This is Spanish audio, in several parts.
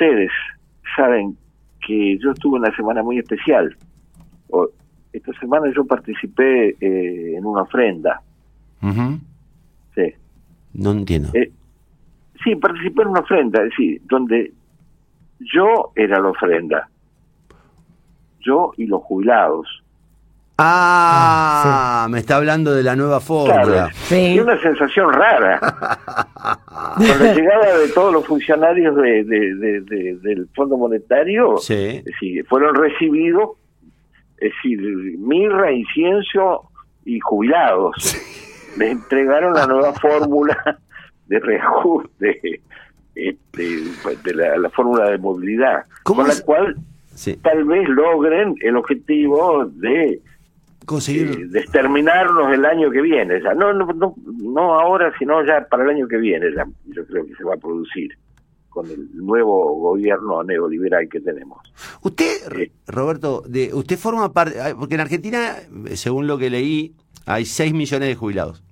ustedes saben que yo estuve una semana muy especial. esta semana yo participé eh, en una ofrenda. Sí. No entiendo. Eh, sí, participé en una ofrenda, es decir, donde yo era la ofrenda. Yo y los jubilados. Ah, me está hablando de la nueva fórmula. sí. Y una sensación rara. Con la llegada de todos los funcionarios de, del Fondo Monetario, sí. fueron recibidos, es decir, mirra, incienso y jubilados. Les entregaron la nueva fórmula de reajuste este, de la, fórmula de movilidad, con la cual tal vez logren el objetivo de conseguir eh, de exterminarnos el año que viene ya. No, no no ahora sino ya para el año que viene ya yo creo que se va a producir con el nuevo gobierno neoliberal que tenemos. Usted eh, Roberto de usted forma parte porque en Argentina según lo que leí hay 6 millones de jubilados.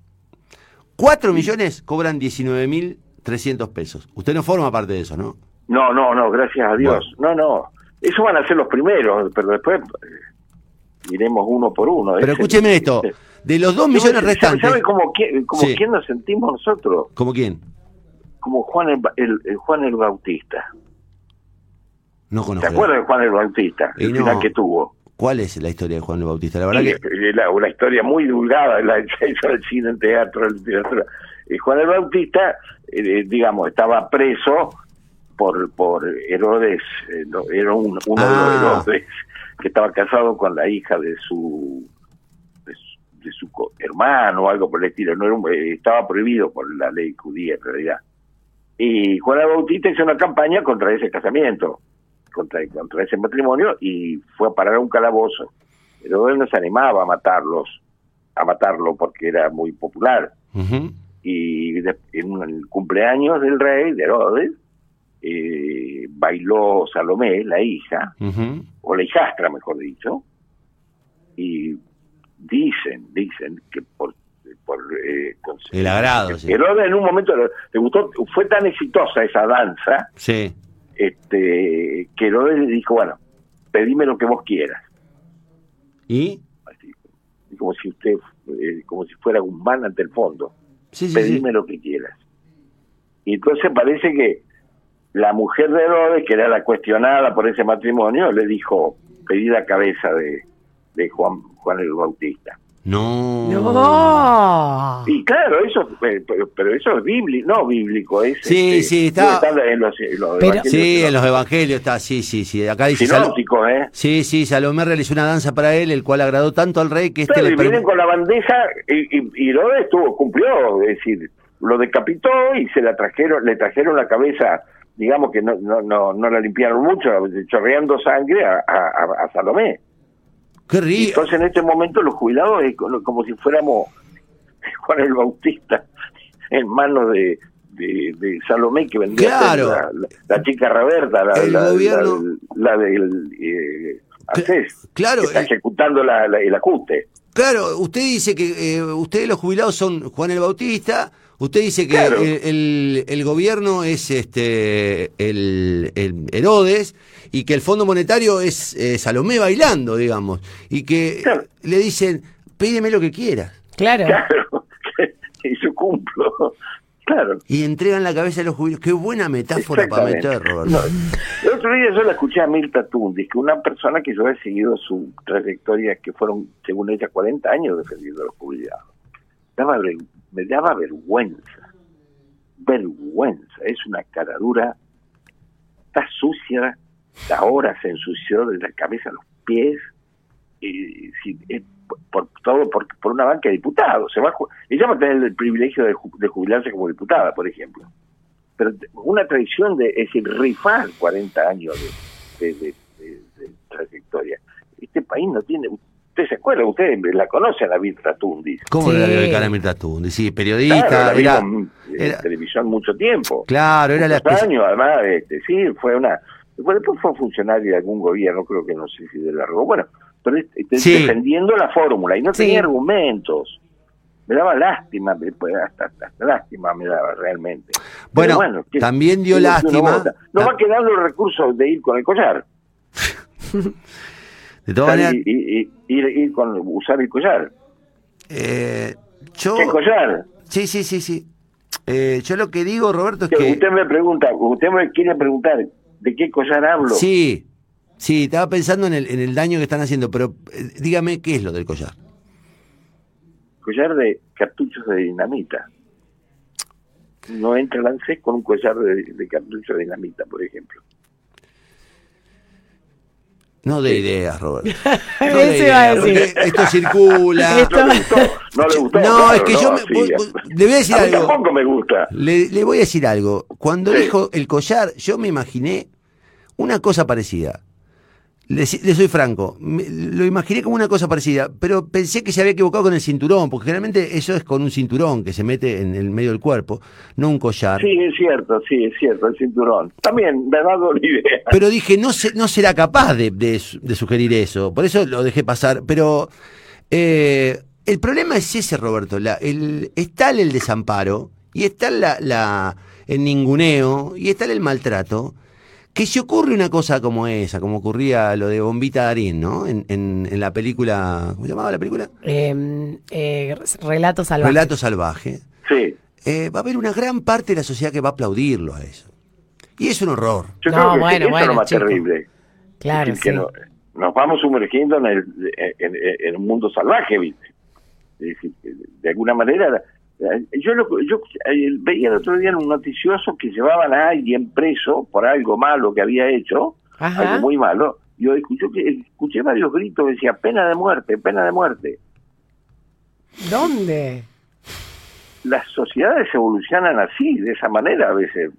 4 millones cobran 19 mil 300 pesos. Usted no forma parte de eso no no no no gracias a Dios. No no eso van a ser los primeros pero después iremos uno por uno. Pero escúcheme esto, de los dos millones restantes... ¿Sabe como, quién, como quién nos sentimos nosotros? ¿Como quién? Como Juan el, Juan el Bautista. No conozco. ¿Te acuerdas de Juan el Bautista? El final que tuvo. ¿Cuál es la historia de Juan el Bautista? La verdad que... una historia muy divulgada, la hizo el cine, el teatro, la literatura. Juan el Bautista, eh, digamos, estaba preso por por Herodes, eh, era uno de los ah. Herodes que estaba casado con la hija de su de su, hermano o algo por el estilo, no era eh, estaba prohibido por la ley judía en realidad. Y Juana Bautista hizo una campaña contra ese casamiento, contra, contra ese matrimonio y fue a parar a un calabozo. Pero él no se animaba a matarlos, a matarlo porque era muy popular. Y en el cumpleaños del rey, de Herodes, eh, bailó Salomé, la hija, o la hijastra, mejor dicho, y dicen, dicen que por, por eh, el agrado, Herodes en un momento le gustó, fue tan exitosa esa danza, sí. este, que Herodes le dijo, bueno, pedime lo que vos quieras. ¿Y? como si usted, eh, como si fuera un man ante el fondo. pedime lo que quieras. Y entonces parece que la mujer de Herodes, que era la cuestionada por ese matrimonio, le dijo, pedí la cabeza de, de Juan, Juan el Bautista. No. No. Y claro, eso, eh, pero, eso es bíblico, no bíblico, es. Sí, este, sí, está. en los, Sí, en los evangelios está, sí, sí, sí. Acá dice. Sinóptico, ¿eh? Sí, sí, Salomé realizó una danza para él, el cual agradó tanto al rey que este le. vienen con la bandeja y, y, y lo estuvo, cumplió, es decir, lo decapitó y se la trajeron, le trajeron la cabeza digamos que no, no, no, no la limpiaron mucho, chorreando sangre a, a, Salomé. Qué rico. Entonces en este momento los jubilados es como si fuéramos Juan el Bautista en manos de, de, Salomé que vendría claro. la, chica Roberta, la, el la, gobierno... la, del eh, claro, que está eh, ejecutando el ajuste. Claro, usted dice que eh, ustedes los jubilados son Juan el Bautista, Usted dice que el, el, gobierno es este el, Herodes y que el Fondo Monetario es eh, Salomé bailando, digamos, y que le dicen, pídeme lo que quieras. Claro. Claro, y yo cumplo. Claro. Y entregan la cabeza a los jubilados. Qué buena metáfora para meter, Roberto. el otro día yo la escuché a Mirta Tundis, que una persona que yo he seguido su trayectoria, que fueron, según ella, 40 años defendiendo a los jubilados. Daba me daba vergüenza, vergüenza, es una caradura, está sucia, ahora se ensució desde la cabeza a los pies, y, por todo por, por una banca de diputados. Se va ella va a tener el privilegio de, jubilarse como diputada, por ejemplo. Pero una tradición de, es decir, rifar 40 años de, de, de trayectoria. Este país no tiene, ¿Usted se acuerda? Usted la conoce a la Mirta Tundis. ¿Cómo sí. la dedicar a Mirta Tundis? Sí, periodista. era, en televisión mucho tiempo. Claro, era la años, además, este, sí, fue una... Después fue funcionario de algún gobierno, creo que no sé si de la Bueno, pero este, defendiendo la fórmula y no tenía argumentos. me daba lástima, pues, hasta, hasta, lástima me daba realmente. Bueno, también dio lástima. No va a quedar los recursos de ir con el collar. de todas maneras. Y, ir, con usar el collar. Eh, yo... ¿Qué collar? Sí, sí, sí, sí. Eh, yo lo que digo, Roberto, es que... Usted me pregunta, usted me quiere preguntar de qué collar hablo. Sí, sí, estaba pensando en el, en el daño que están haciendo, pero eh, dígame qué es lo del collar collar de cartuchos de dinamita. No entra el con un collar de, cartuchos de dinamita, por ejemplo. No de ideas, Robert. No de ideas, esto circula. No, le gustó, no le gustó. No, es que yo me, le voy a decir algo. Tampoco me gusta. Le, voy a decir algo. Cuando dijo el collar, yo me imaginé una cosa parecida. Le, soy franco, lo imaginé como una cosa parecida, pero pensé que se había equivocado con el cinturón, porque generalmente eso es con un cinturón que se mete en el medio del cuerpo, no un collar. Sí, es cierto, sí, es cierto, el cinturón. También me ha dado la idea. Pero dije, no, se, no será capaz de, sugerir eso, por eso lo dejé pasar. Pero eh, el problema es ese, Roberto, la, el, está el desamparo, y está la, la, el ninguneo, y está el maltrato que si ocurre una cosa como esa, como ocurría lo de Bombita Darín, ¿no? En, en, la película, ¿cómo se llamaba la película? Em, eh, Relato Salvaje. Relato Salvaje. Sí. Eh, va a haber una gran parte de la sociedad que va a aplaudirlo a eso. Y es un horror. Yo no, creo que bueno, eso es lo más terrible. Claro, sí. que nos vamos sumergiendo en, el, en, en, un mundo salvaje, ¿viste? de alguna manera yo, lo, yo eh, veía el otro día en un noticioso que llevaban a alguien preso por algo malo que había hecho, algo muy malo. Yo escuché, escuché varios gritos que decía pena de muerte, pena de muerte. ¿Dónde? Las sociedades evolucionan así, de esa manera a veces.